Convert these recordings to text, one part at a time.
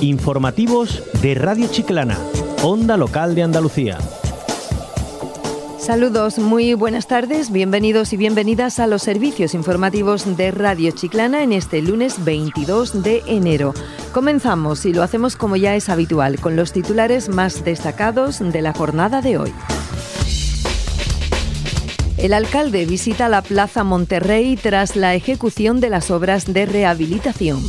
Informativos de Radio Chiclana, Onda Local de Andalucía. Saludos, muy buenas tardes, bienvenidos y bienvenidas a los servicios informativos de Radio Chiclana en este lunes 22 de enero. Comenzamos y lo hacemos como ya es habitual, con los titulares más destacados de la jornada de hoy. El alcalde visita la Plaza Monterrey tras la ejecución de las obras de rehabilitación.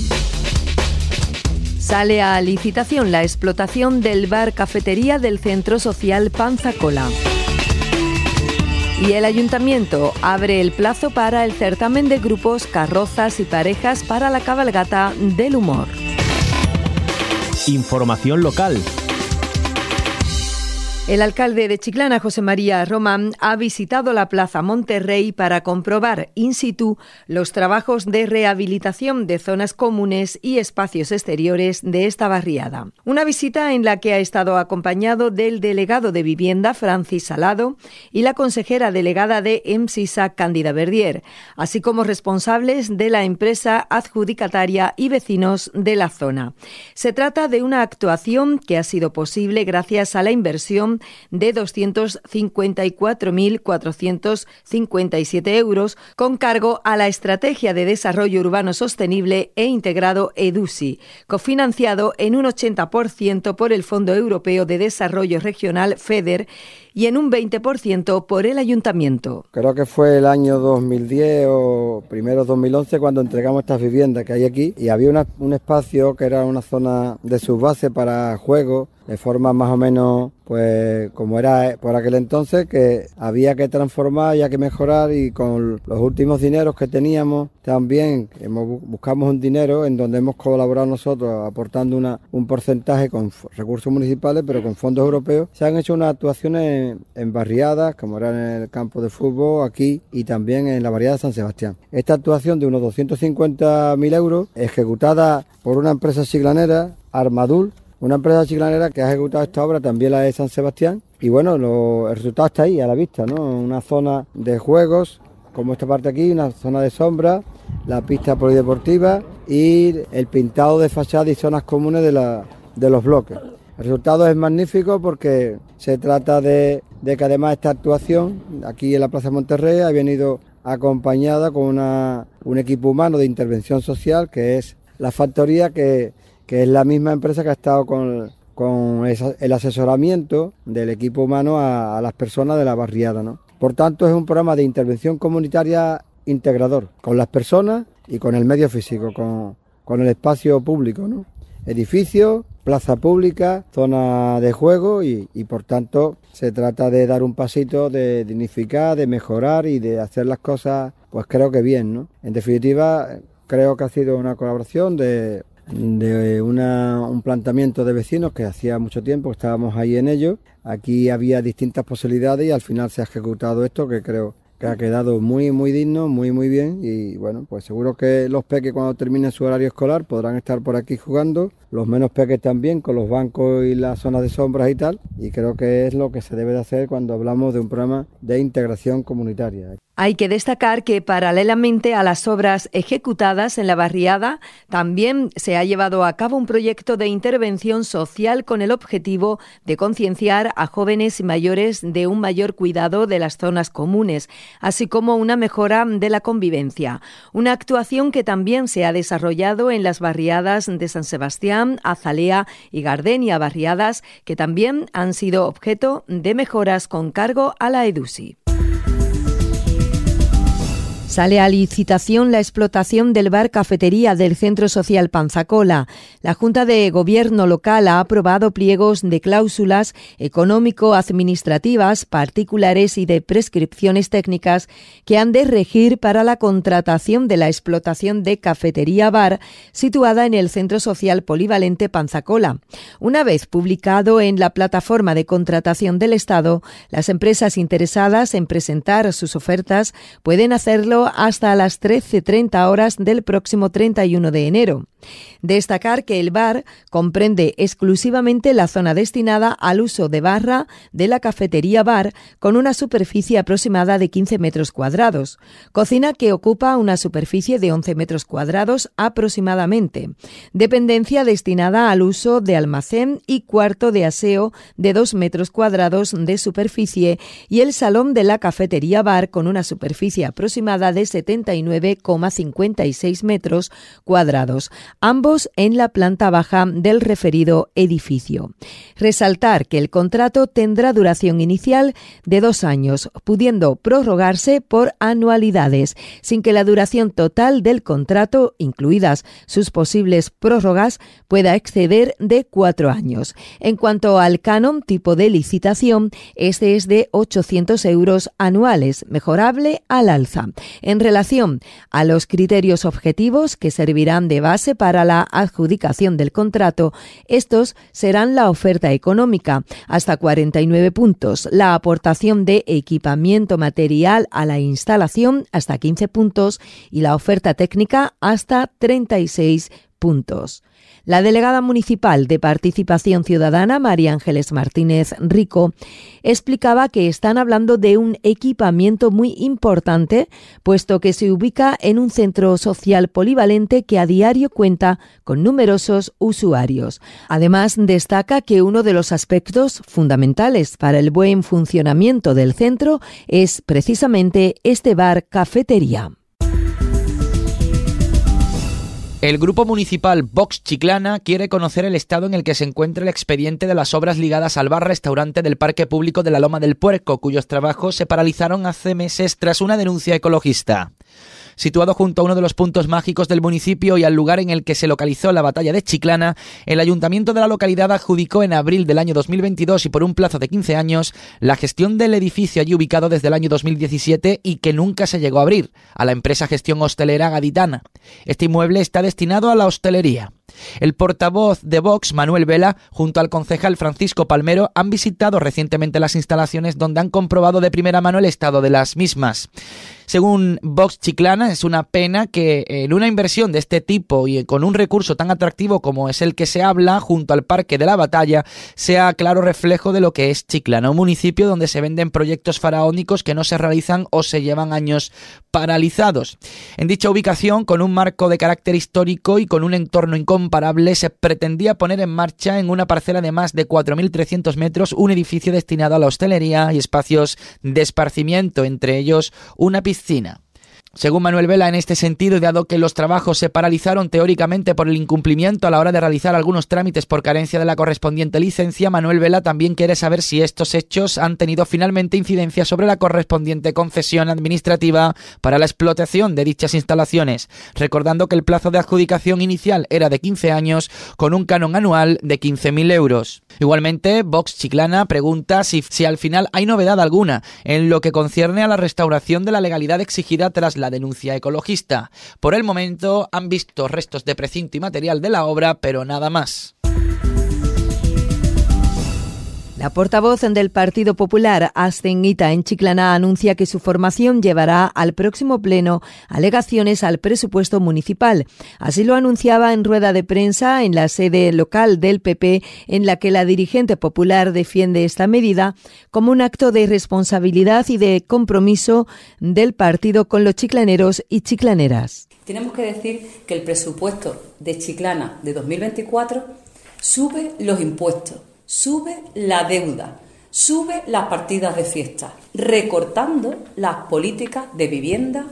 Sale a licitación la explotación del bar cafetería del Centro Social Panzacola. Y el ayuntamiento abre el plazo para el certamen de grupos, carrozas y parejas para la cabalgata del humor. Información local. El alcalde de Chiclana, José María Román, ha visitado la Plaza Monterrey para comprobar in situ los trabajos de rehabilitación de zonas comunes y espacios exteriores de esta barriada. Una visita en la que ha estado acompañado del delegado de vivienda, Francis Salado, y la consejera delegada de EMSISA, Cándida Verdier, así como responsables de la empresa adjudicataria y vecinos de la zona. Se trata de una actuación que ha sido posible gracias a la inversión de 254.457 euros con cargo a la Estrategia de Desarrollo Urbano Sostenible e Integrado EDUSI, cofinanciado en un 80% por el Fondo Europeo de Desarrollo Regional FEDER y en un 20% por el ayuntamiento. Creo que fue el año 2010 o primero 2011 cuando entregamos estas viviendas que hay aquí y había un espacio que era una zona de subbase para juegos de forma más o menos pues como era por aquel entonces que había que transformar hay que mejorar y con los últimos dineros que teníamos también hemos, buscamos un dinero en donde hemos colaborado nosotros aportando una, un porcentaje con recursos municipales pero con fondos europeos se han hecho unas actuaciones en, barriadas como era en el campo de fútbol aquí y también en la barriada de San Sebastián esta actuación de unos 250.000 euros ejecutada por una empresa siglanera Armadul una empresa chiclanera que ha ejecutado esta obra también la de San Sebastián y bueno, el resultado está ahí a la vista, ¿no? Una zona de juegos como esta parte aquí, una zona de sombra, la pista polideportiva y el pintado de fachada y zonas comunes de, la, de los bloques. El resultado es magnífico porque se trata de, que además esta actuación aquí en la Plaza Monterrey ha venido acompañada con una, un equipo humano de intervención social que es la factoría que que es la misma empresa que ha estado con, el asesoramiento del equipo humano a, las personas de la barriada. ¿no? Por tanto, es un programa de intervención comunitaria integrador con las personas y con el medio físico, con, el espacio público, ¿no? Edificio, plaza pública, zona de juego y, por tanto se trata de dar un pasito, de dignificar, de mejorar y de hacer las cosas, pues creo que bien, ¿no? En definitiva, creo que ha sido una colaboración de de un planteamiento de vecinos que hacía mucho tiempo estábamos ahí en ello. Aquí había distintas posibilidades y al final se ha ejecutado esto que creo que ha quedado muy muy digno, muy muy bien y bueno, pues seguro que los peques cuando terminen su horario escolar podrán estar por aquí jugando, los menos peques también con los bancos y las zonas de sombras y tal y creo que es lo que se debe de hacer cuando hablamos de un programa de integración comunitaria. Hay que destacar que paralelamente a las obras ejecutadas en la barriada, también se ha llevado a cabo un proyecto de intervención social con el objetivo de concienciar a jóvenes y mayores de un mayor cuidado de las zonas comunes, así como una mejora de la convivencia. Una actuación que también se ha desarrollado en las barriadas de San Sebastián, Azalea y Gardenia, barriadas que también han sido objeto de mejoras con cargo a la EDUSI. Sale a licitación la explotación del bar cafetería del Centro Social Panzacola. La Junta de Gobierno local ha aprobado pliegos de cláusulas económico-administrativas particulares y de prescripciones técnicas que han de regir para la contratación de la explotación de cafetería bar situada en el Centro Social Polivalente Panzacola. Una vez publicado en la plataforma de contratación del Estado, las empresas interesadas en presentar sus ofertas pueden hacerlo hasta las 13.30 horas del próximo 31 de enero. Destacar que el bar comprende exclusivamente la zona destinada al uso de barra de la cafetería bar con una superficie aproximada de 15 metros cuadrados, cocina que ocupa una superficie de 11 metros cuadrados aproximadamente, dependencia destinada al uso de almacén y cuarto de aseo de 2 metros cuadrados de superficie y el salón de la cafetería bar con una superficie aproximada de 79,56 metros cuadrados ambos en la planta baja del referido edificio. Resaltar que el contrato tendrá duración inicial de dos años, pudiendo prorrogarse por anualidades, sin que la duración total del contrato, incluidas sus posibles prórrogas, pueda exceder de cuatro años. En cuanto al canon tipo de licitación, este es de 800 euros anuales, mejorable al alza. En relación a los criterios objetivos que servirán de base para la adjudicación del contrato, estos serán la oferta económica, hasta 49 puntos, la aportación de equipamiento material a la instalación, hasta 15 puntos, y la oferta técnica, hasta 36 puntos. La delegada municipal de Participación Ciudadana, María Ángeles Martínez Rico, explicaba que están hablando de un equipamiento muy importante, puesto que se ubica en un centro social polivalente que a diario cuenta con numerosos usuarios. Además, destaca que uno de los aspectos fundamentales para el buen funcionamiento del centro es precisamente este bar cafetería. El grupo municipal Vox Chiclana quiere conocer el estado en el que se encuentra el expediente de las obras ligadas al bar-restaurante del Parque Público de la Loma del Puerco, cuyos trabajos se paralizaron hace meses tras una denuncia ecologista situado junto a uno de los puntos mágicos del municipio y al lugar en el que se localizó la batalla de Chiclana, el ayuntamiento de la localidad adjudicó en abril del año 2022 y por un plazo de 15 años la gestión del edificio allí ubicado desde el año 2017 y que nunca se llegó a abrir, a la empresa gestión hostelera gaditana. Este inmueble está destinado a la hostelería. El portavoz de Vox, Manuel Vela, junto al concejal Francisco Palmero, han visitado recientemente las instalaciones donde han comprobado de primera mano el estado de las mismas. Según Vox Chiclana, es una pena que en una inversión de este tipo y con un recurso tan atractivo como es el que se habla junto al Parque de la Batalla, sea claro reflejo de lo que es Chiclana, un municipio donde se venden proyectos faraónicos que no se realizan o se llevan años paralizados. En dicha ubicación, con un marco de carácter histórico y con un entorno incomparable, se pretendía poner en marcha en una parcela de más de 4.300 metros un edificio destinado a la hostelería y espacios de esparcimiento, entre ellos una piscina Según Manuel Vela, en este sentido, dado que los trabajos se paralizaron teóricamente por el incumplimiento a la hora de realizar algunos trámites por carencia de la correspondiente licencia, Manuel Vela también quiere saber si estos hechos han tenido finalmente incidencia sobre la correspondiente concesión administrativa para la explotación de dichas instalaciones, recordando que el plazo de adjudicación inicial era de 15 años con un canon anual de 15.000 euros. Igualmente, Vox Chiclana pregunta si, si al final hay novedad alguna en lo que concierne a la restauración de la legalidad exigida tras la denuncia ecologista. Por el momento han visto restos de precinto y material de la obra, pero nada más. La portavoz del Partido Popular, Astenguita en Chiclana, anuncia que su formación llevará al próximo pleno alegaciones al presupuesto municipal. Así lo anunciaba en rueda de prensa en la sede local del PP, en la que la dirigente popular defiende esta medida como un acto de responsabilidad y de compromiso del partido con los chiclaneros y chiclaneras. Tenemos que decir que el presupuesto de Chiclana de 2024 sube los impuestos sube la deuda, sube las partidas de fiesta, recortando las políticas de vivienda,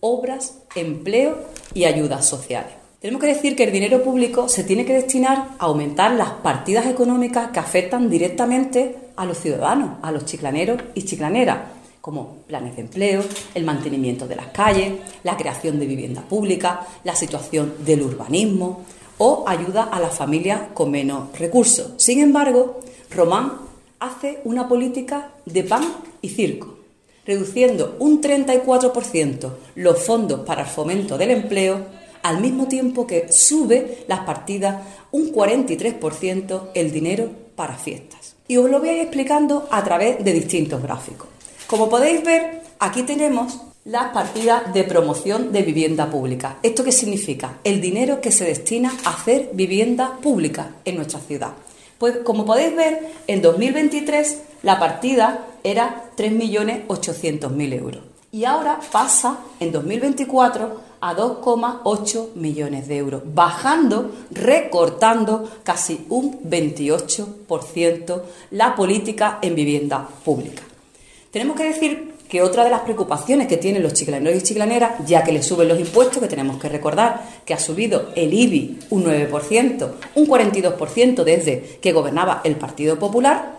obras, empleo y ayudas sociales. Tenemos que decir que el dinero público se tiene que destinar a aumentar las partidas económicas que afectan directamente a los ciudadanos, a los chiclaneros y chiclaneras, como planes de empleo, el mantenimiento de las calles, la creación de vivienda pública, la situación del urbanismo, o ayuda a las familias con menos recursos. Sin embargo, Román hace una política de pan y circo, reduciendo un 34% los fondos para el fomento del empleo, al mismo tiempo que sube las partidas un 43% el dinero para fiestas. Y os lo voy a ir explicando a través de distintos gráficos. Como podéis ver, aquí tenemos las partidas de promoción de vivienda pública. ¿Esto qué significa? El dinero que se destina a hacer vivienda pública en nuestra ciudad. Pues como podéis ver, en 2023 la partida era 3.800.000 euros y ahora pasa en 2024 a 2,8 millones de euros, bajando, recortando casi un 28% la política en vivienda pública. Tenemos que decir que otra de las preocupaciones que tienen los chiclaneros y chiclaneras, ya que les suben los impuestos, que tenemos que recordar que ha subido el IBI un 9%, un 42% desde que gobernaba el Partido Popular,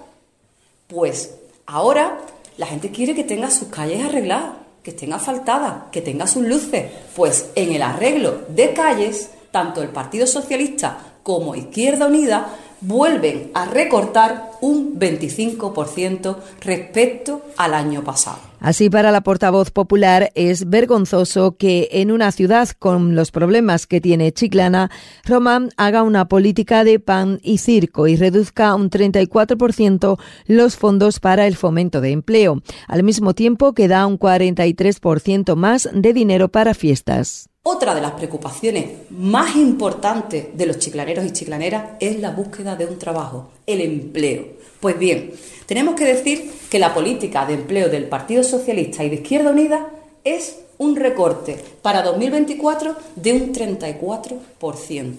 pues ahora la gente quiere que tenga sus calles arregladas, que estén asfaltadas, que tenga sus luces. Pues en el arreglo de calles, tanto el Partido Socialista como Izquierda Unida vuelven a recortar un 25% respecto al año pasado. Así, para la portavoz popular es vergonzoso que en una ciudad con los problemas que tiene Chiclana, Roma haga una política de pan y circo y reduzca un 34% los fondos para el fomento de empleo, al mismo tiempo que da un 43% más de dinero para fiestas. Otra de las preocupaciones más importantes de los chiclaneros y chiclaneras es la búsqueda de un trabajo, el empleo. Pues bien, tenemos que decir que la política de empleo del Partido Socialista y de Izquierda Unida es un recorte para 2024 de un 34%.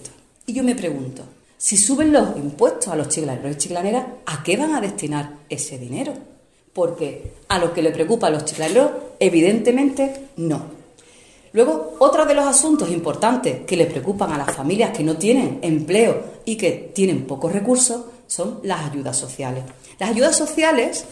Y yo me pregunto, si suben los impuestos a los chiclaneros y chiclaneras, ¿a qué van a destinar ese dinero? Porque a lo que le preocupa a los chiclaneros, evidentemente no. Luego, otro de los asuntos importantes que les preocupan a las familias que no tienen empleo y que tienen pocos recursos son las ayudas sociales. Las ayudas sociales,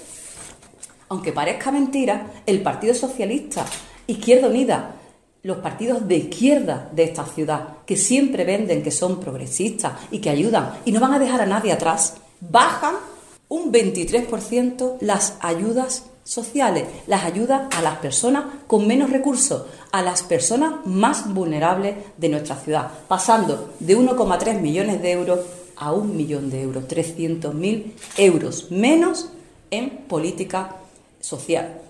aunque parezca mentira, el Partido Socialista, Izquierda Unida, los partidos de izquierda de esta ciudad, que siempre venden que son progresistas y que ayudan y no van a dejar a nadie atrás, bajan un 23% las ayudas sociales, las ayudas a las personas con menos recursos, a las personas más vulnerables de nuestra ciudad, pasando de 1,3 millones de euros a un millón de euros, 300.000 euros menos en política social.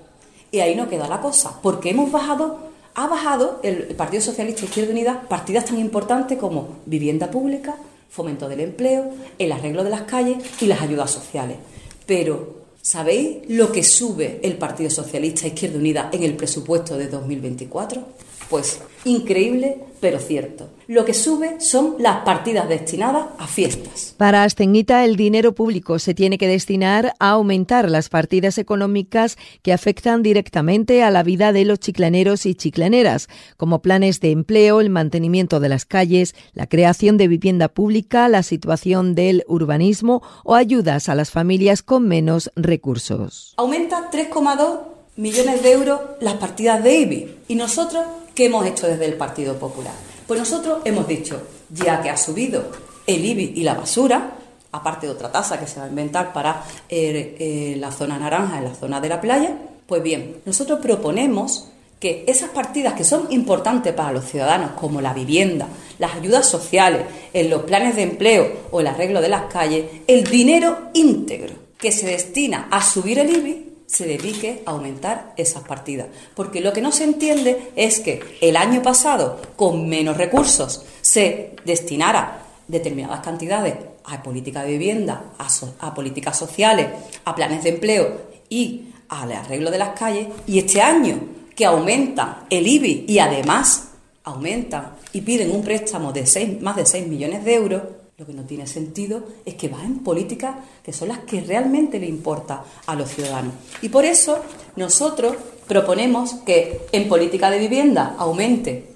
Y ahí no queda la cosa, porque hemos bajado, ha bajado el Partido Socialista Izquierda Unida partidas tan importantes como vivienda pública, fomento del empleo, el arreglo de las calles y las ayudas sociales. Pero ¿Sabéis lo que sube el Partido Socialista Izquierda Unida en el presupuesto de 2024? Pues increíble, pero cierto. Lo que sube son las partidas destinadas a fiestas. Para Astenguita, el dinero público se tiene que destinar a aumentar las partidas económicas que afectan directamente a la vida de los chiclaneros y chiclaneras, como planes de empleo, el mantenimiento de las calles, la creación de vivienda pública, la situación del urbanismo o ayudas a las familias con menos recursos. Aumenta 3,2 millones de euros las partidas de IBI y nosotros ¿Qué hemos hecho desde el Partido Popular? Pues nosotros hemos dicho, ya que ha subido el IBI y la basura, aparte de otra tasa que se va a inventar para eh, eh, la zona naranja, en la zona de la playa, pues bien, nosotros proponemos que esas partidas que son importantes para los ciudadanos, como la vivienda, las ayudas sociales, en los planes de empleo o el arreglo de las calles, el dinero íntegro que se destina a subir el IBI se dedique a aumentar esas partidas. Porque lo que no se entiende es que el año pasado, con menos recursos, se destinara determinadas cantidades a política de vivienda, a, políticas sociales, a planes de empleo y al arreglo de las calles, y este año que aumenta el IBI y además aumentan y piden un préstamo de seis, más de 6 millones de euros, lo que no tiene sentido es que va en políticas que son las que realmente le importa a los ciudadanos. Y por eso nosotros proponemos que en política de vivienda aumente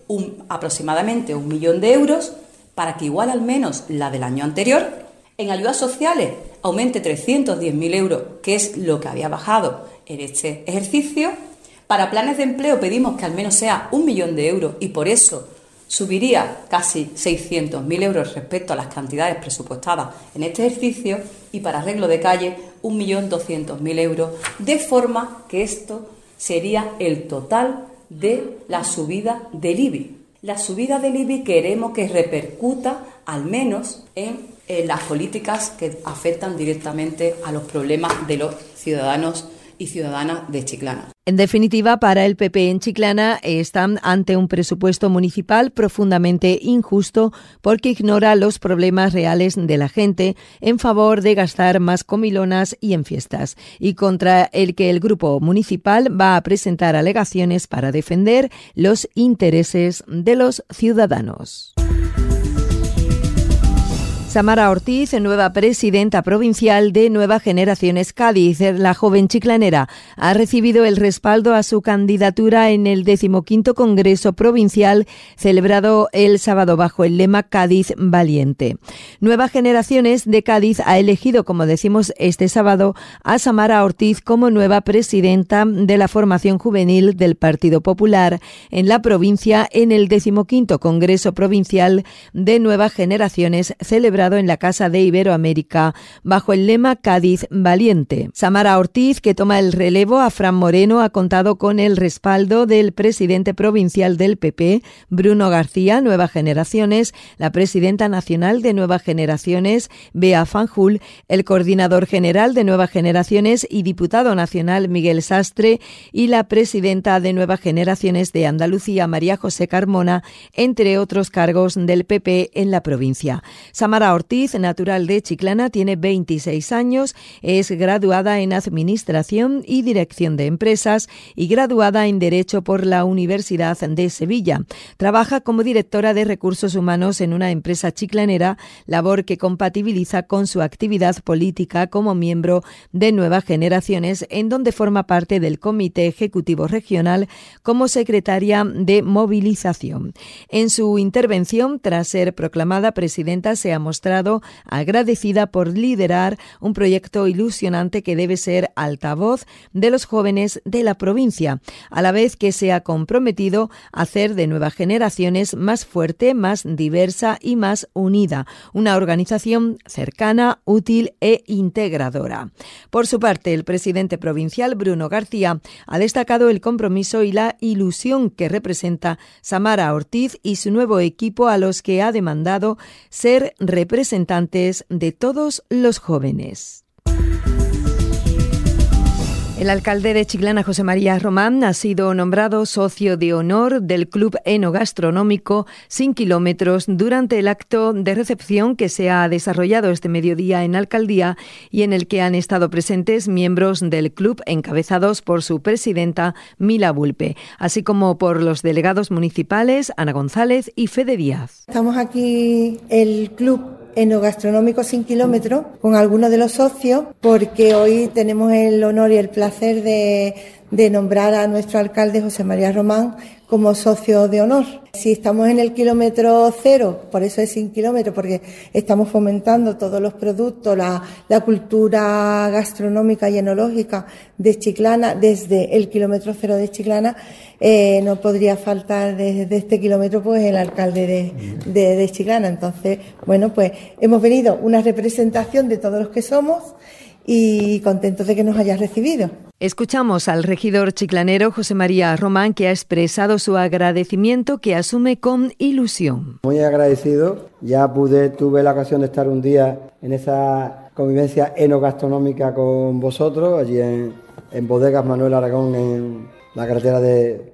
aproximadamente un millón de euros para que igual al menos la del año anterior. En ayudas sociales aumente 310.000 euros, que es lo que había bajado en este ejercicio. Para planes de empleo pedimos que al menos sea un millón de euros y por eso subiría casi 600.000 euros respecto a las cantidades presupuestadas en este ejercicio y para arreglo de calle 1.200.000 euros, de forma que esto sería el total de la subida del IBI. La subida del IBI queremos que repercuta al menos en, en las políticas que afectan directamente a los problemas de los ciudadanos y ciudadanas de Chiclana. En definitiva, para el PP en Chiclana están ante un presupuesto municipal profundamente injusto porque ignora los problemas reales de la gente en favor de gastar más comilonas y en fiestas, y contra el que el grupo municipal va a presentar alegaciones para defender los intereses de los ciudadanos. Samara Ortiz, nueva presidenta provincial de Nueva Generaciones Cádiz, la joven chiclanera, ha recibido el respaldo a su candidatura en el decimoquinto Congreso Provincial celebrado el sábado bajo el lema Cádiz Valiente. Nueva Generaciones de Cádiz ha elegido, como decimos este sábado, a Samara Ortiz como nueva presidenta de la formación juvenil del Partido Popular en la provincia en el decimoquinto Congreso Provincial de Nueva Generaciones celebrado en la Casa de Iberoamérica bajo el lema Cádiz Valiente. Samara Ortiz, que toma el relevo a Fran Moreno, ha contado con el respaldo del presidente provincial del PP, Bruno García, Nueva Generaciones, la presidenta nacional de Nueva Generaciones, Bea Fanjul, el coordinador general de Nueva Generaciones y diputado nacional Miguel Sastre y la presidenta de Nueva Generaciones de Andalucía, María José Carmona, entre otros cargos del PP en la provincia. Samara Ortiz, natural de Chiclana, tiene 26 años, es graduada en Administración y Dirección de Empresas y graduada en Derecho por la Universidad de Sevilla. Trabaja como directora de Recursos Humanos en una empresa chiclanera, labor que compatibiliza con su actividad política como miembro de Nuevas Generaciones, en donde forma parte del Comité Ejecutivo Regional como secretaria de Movilización. En su intervención, tras ser proclamada presidenta, se ha mostrado agradecida por liderar un proyecto ilusionante que debe ser altavoz de los jóvenes de la provincia, a la vez que se ha comprometido a hacer de nuevas generaciones más fuerte, más diversa y más unida, una organización cercana, útil e integradora. Por su parte, el presidente provincial Bruno García ha destacado el compromiso y la ilusión que representa Samara Ortiz y su nuevo equipo a los que ha demandado ser representantes de todos los jóvenes. El alcalde de Chiclana, José María Román, ha sido nombrado socio de honor del Club Enogastronómico Sin Kilómetros durante el acto de recepción que se ha desarrollado este mediodía en Alcaldía y en el que han estado presentes miembros del club encabezados por su presidenta Mila Bulpe, así como por los delegados municipales Ana González y Fede Díaz. Estamos aquí el club enogastronómico sin kilómetros con algunos de los socios porque hoy tenemos el honor y el placer de, de nombrar a nuestro alcalde José María Román como socio de honor. Si estamos en el kilómetro cero, por eso es sin kilómetro, porque estamos fomentando todos los productos, la, la cultura gastronómica y enológica de Chiclana, desde el kilómetro cero de Chiclana, eh, no podría faltar desde este kilómetro pues el alcalde de, de, de Chiclana. Entonces, bueno, pues hemos venido una representación de todos los que somos y contentos de que nos hayas recibido. Escuchamos al regidor chiclanero José María Román que ha expresado su agradecimiento que asume con ilusión. Muy agradecido, ya pude, tuve la ocasión de estar un día en esa convivencia enogastronómica con vosotros, allí en, en Bodegas Manuel Aragón, en la carretera de,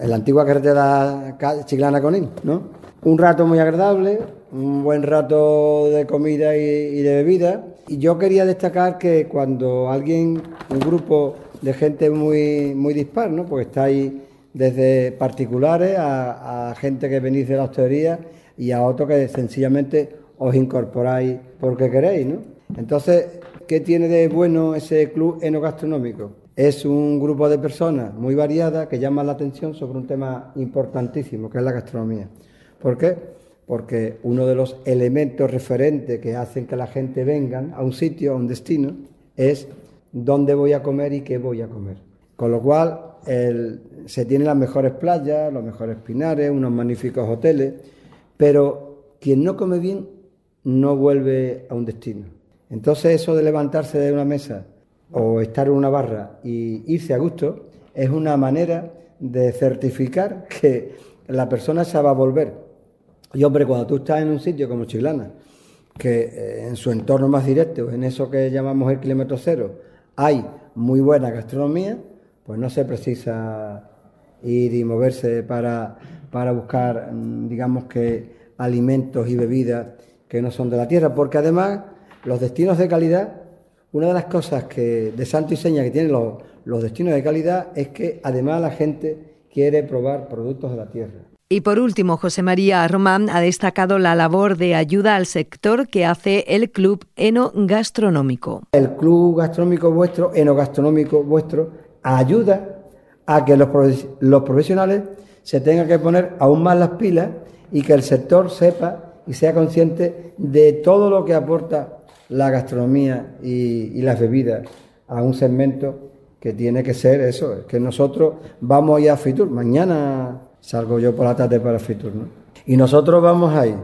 en la antigua carretera Chiclana Conín, ¿no? Un rato muy agradable, un buen rato de comida y, y de bebida y yo quería destacar que cuando alguien, un grupo de gente muy, muy dispar, ¿no? Porque estáis desde particulares a, gente que venís de la hostelería y a otros que sencillamente os incorporáis porque queréis, ¿no? Entonces, ¿qué tiene de bueno ese club enogastronómico? Es un grupo de personas muy variadas que llaman la atención sobre un tema importantísimo, que es la gastronomía. ¿Por qué? Porque uno de los elementos referentes que hacen que la gente venga a un sitio, a un destino, es dónde voy a comer y qué voy a comer. Con lo cual se tienen las mejores playas, los mejores pinares, unos magníficos hoteles, pero quien no come bien no vuelve a un destino. Entonces eso de levantarse de una mesa o estar en una barra y irse a gusto es una manera de certificar que la persona se va a volver y hombre, cuando tú estás en un sitio como Chilana, que eh, en su entorno más directo, en eso que llamamos el kilómetro cero, hay muy buena gastronomía, pues no se precisa ir y moverse para, para buscar, mm, digamos que, alimentos y bebidas que no son de la tierra, porque además los destinos de calidad, una de las cosas que de santo y seña que tienen los, los destinos de calidad es que además la gente quiere probar productos de la tierra. Y por último, José María Román ha destacado la labor de ayuda al sector que hace el Club Enogastronómico. El Club Gastronómico vuestro, Enogastronómico vuestro, ayuda a que los, profesionales se tengan que poner aún más las pilas y que el sector sepa y sea consciente de todo lo que aporta la gastronomía y, las bebidas a un segmento que tiene que ser eso, que nosotros vamos a ir a Fitur, mañana salgo yo por la tarde para Fitur, ¿no? Y nosotros vamos ahí,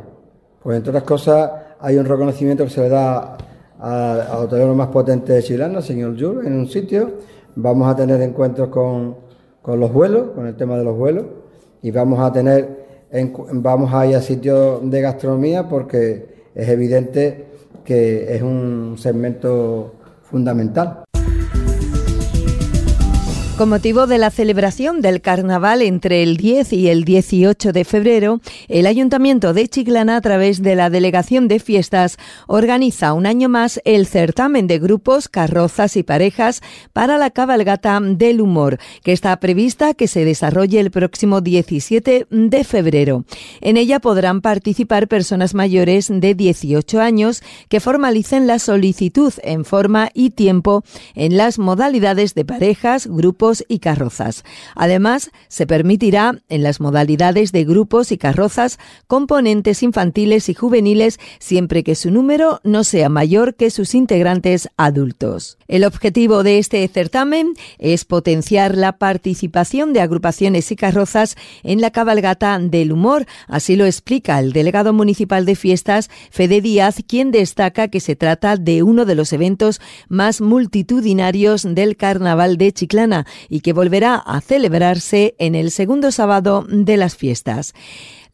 pues entre otras cosas hay un reconocimiento que se le da al hotelero más potente de Chilena, señor Jules, en un sitio, vamos a tener encuentros con, con los vuelos, con el tema de los vuelos, y vamos a tener, vamos a ir a sitios de gastronomía porque es evidente que es un segmento fundamental. Con motivo de la celebración del carnaval entre el 10 y el 18 de febrero, el Ayuntamiento de Chiclana, a través de la Delegación de Fiestas, organiza un año más el certamen de grupos, carrozas y parejas para la cabalgata del humor, que está prevista que se desarrolle el próximo 17 de febrero. En ella podrán participar personas mayores de 18 años que formalicen la solicitud en forma y tiempo en las modalidades de parejas, grupos, y carrozas. Además, se permitirá en las modalidades de grupos y carrozas componentes infantiles y juveniles siempre que su número no sea mayor que sus integrantes adultos. El objetivo de este certamen es potenciar la participación de agrupaciones y carrozas en la cabalgata del humor, así lo explica el delegado municipal de fiestas, Fede Díaz, quien destaca que se trata de uno de los eventos más multitudinarios del carnaval de Chiclana y que volverá a celebrarse en el segundo sábado de las fiestas.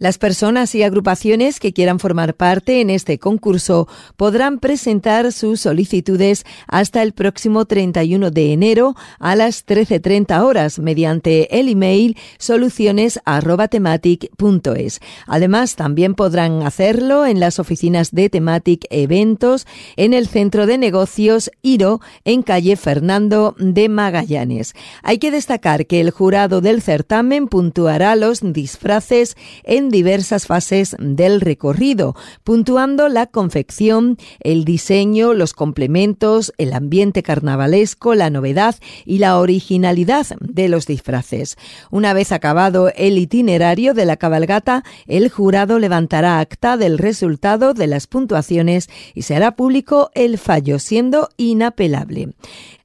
Las personas y agrupaciones que quieran formar parte en este concurso podrán presentar sus solicitudes hasta el próximo 31 de enero a las 13.30 horas mediante el email soluciones.tematic.es. Además, también podrán hacerlo en las oficinas de Tematic Eventos en el Centro de Negocios IRO en calle Fernando de Magallanes. Hay que destacar que el jurado del certamen puntuará los disfraces en diversas fases del recorrido, puntuando la confección, el diseño, los complementos, el ambiente carnavalesco, la novedad y la originalidad de los disfraces. Una vez acabado el itinerario de la cabalgata, el jurado levantará acta del resultado de las puntuaciones y se hará público el fallo, siendo inapelable.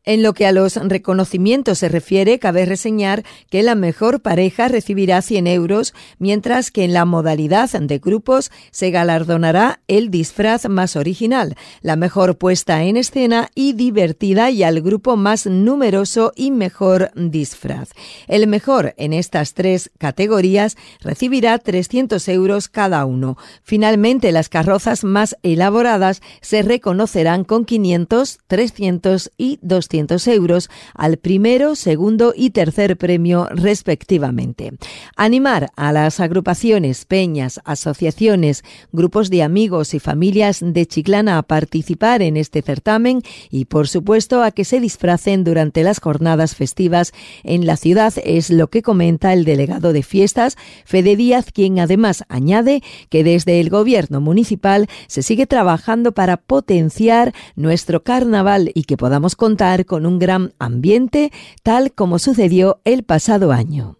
En lo que a los reconocimientos se refiere, cabe reseñar que la mejor pareja recibirá 100 euros, mientras que en la modalidad de grupos se galardonará el disfraz más original, la mejor puesta en escena y divertida y al grupo más numeroso y mejor disfraz. El mejor en estas tres categorías recibirá 300 euros cada uno. Finalmente, las carrozas más elaboradas se reconocerán con 500, 300 y 200 euros al primero, segundo y tercer premio respectivamente. Animar a las agrupaciones, peñas, asociaciones, grupos de amigos y familias de Chiclana a participar en este certamen y por supuesto a que se disfracen durante las jornadas festivas en la ciudad es lo que comenta el delegado de fiestas, Fede Díaz, quien además añade que desde el gobierno municipal se sigue trabajando para potenciar nuestro carnaval y que podamos contar con un gran ambiente, tal como sucedió el pasado año.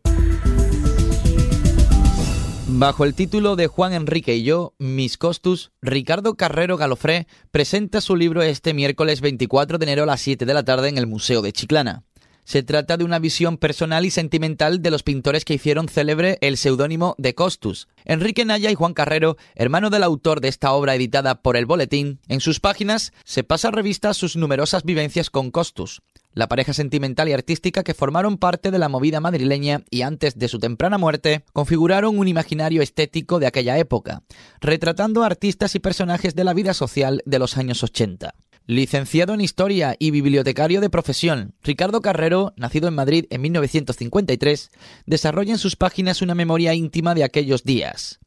Bajo el título de Juan Enrique y yo, Mis Costus, Ricardo Carrero Galofré presenta su libro este miércoles 24 de enero a las 7 de la tarde en el Museo de Chiclana. Se trata de una visión personal y sentimental de los pintores que hicieron célebre el seudónimo de Costus. Enrique Naya y Juan Carrero, hermano del autor de esta obra editada por el Boletín, en sus páginas se pasa revista sus numerosas vivencias con Costus, la pareja sentimental y artística que formaron parte de la movida madrileña y antes de su temprana muerte configuraron un imaginario estético de aquella época, retratando artistas y personajes de la vida social de los años 80. Licenciado en Historia y bibliotecario de profesión, Ricardo Carrero, nacido en Madrid en 1953, desarrolla en sus páginas una memoria íntima de aquellos días.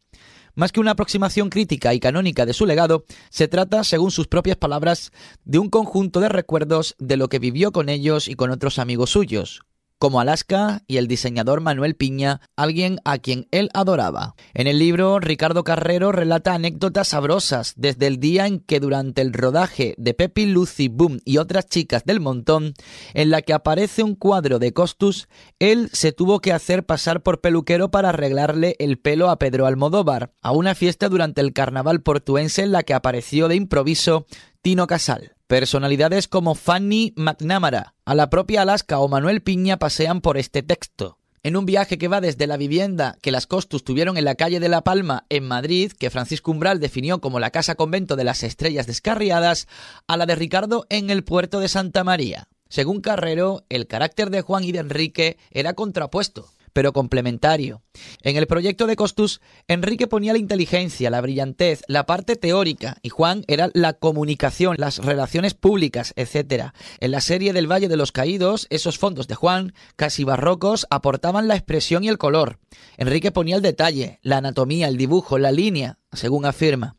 Más que una aproximación crítica y canónica de su legado, se trata, según sus propias palabras, de un conjunto de recuerdos de lo que vivió con ellos y con otros amigos suyos, como Alaska y el diseñador Manuel Piña, alguien a quien él adoraba. En el libro, Ricardo Carrero relata anécdotas sabrosas desde el día en que durante el rodaje de Pepi, Lucy, Boom y otras chicas del montón, en la que aparece un cuadro de Costus, él se tuvo que hacer pasar por peluquero para arreglarle el pelo a Pedro Almodóvar, a una fiesta durante el carnaval portuense en la que apareció de improviso Tino Casal. Personalidades como Fanny McNamara, a la propia Alaska o Manuel Piña pasean por este texto. En un viaje que va desde la vivienda que las Costus tuvieron en la calle de La Palma, en Madrid, que Francisco Umbral definió como la casa convento de las estrellas descarriadas, a la de Ricardo en el puerto de Santa María. Según Carrero, el carácter de Juan y de Enrique era contrapuesto pero complementario. En el proyecto de Costus, Enrique ponía la inteligencia, la brillantez, la parte teórica, y Juan era la comunicación, las relaciones públicas, etc. En la serie del Valle de los Caídos, esos fondos de Juan, casi barrocos, aportaban la expresión y el color. Enrique ponía el detalle, la anatomía, el dibujo, la línea, según afirma.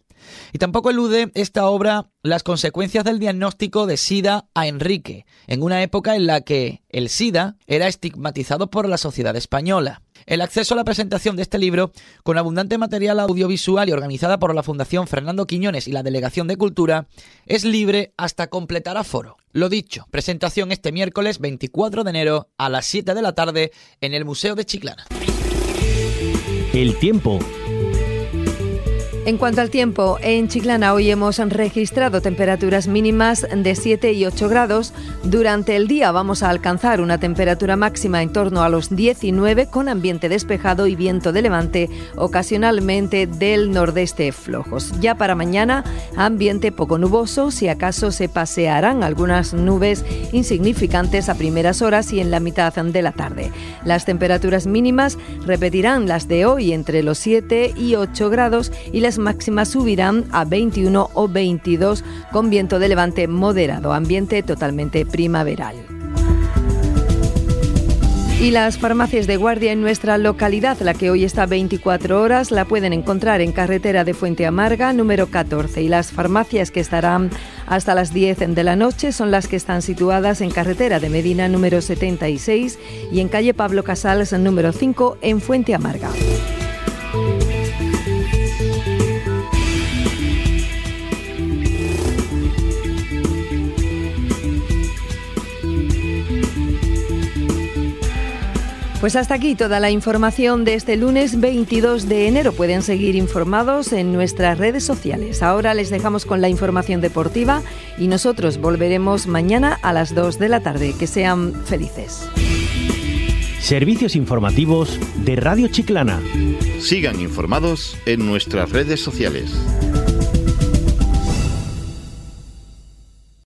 Y tampoco elude esta obra las consecuencias del diagnóstico de SIDA a Enrique, en una época en la que el SIDA era estigmatizado por la sociedad española. El acceso a la presentación de este libro, con abundante material audiovisual y organizada por la Fundación Fernando Quiñones y la Delegación de Cultura, es libre hasta completar aforo. Lo dicho, presentación este miércoles 24 de enero a las 7 de la tarde en el Museo de Chiclana. El tiempo en cuanto al tiempo, en Chiclana hoy hemos registrado temperaturas mínimas de 7 y 8 grados. Durante el día vamos a alcanzar una temperatura máxima en torno a los 19 con ambiente despejado y viento de levante, ocasionalmente del nordeste flojos. Ya para mañana, ambiente poco nuboso, si acaso se pasearán algunas nubes insignificantes a primeras horas y en la mitad de la tarde. Las temperaturas mínimas repetirán las de hoy entre los 7 y 8 grados y máximas subirán a 21 o 22 con viento de levante moderado, ambiente totalmente primaveral. Y las farmacias de guardia en nuestra localidad, la que hoy está 24 horas, la pueden encontrar en carretera de Fuente Amarga, número 14. Y las farmacias que estarán hasta las 10 de la noche son las que están situadas en carretera de Medina, número 76, y en calle Pablo Casals, número 5, en Fuente Amarga. Pues hasta aquí toda la información de este lunes 22 de enero. Pueden seguir informados en nuestras redes sociales. Ahora les dejamos con la información deportiva y nosotros volveremos mañana a las 2 de la tarde. Que sean felices. Servicios informativos de Radio Chiclana. Sigan informados en nuestras redes sociales.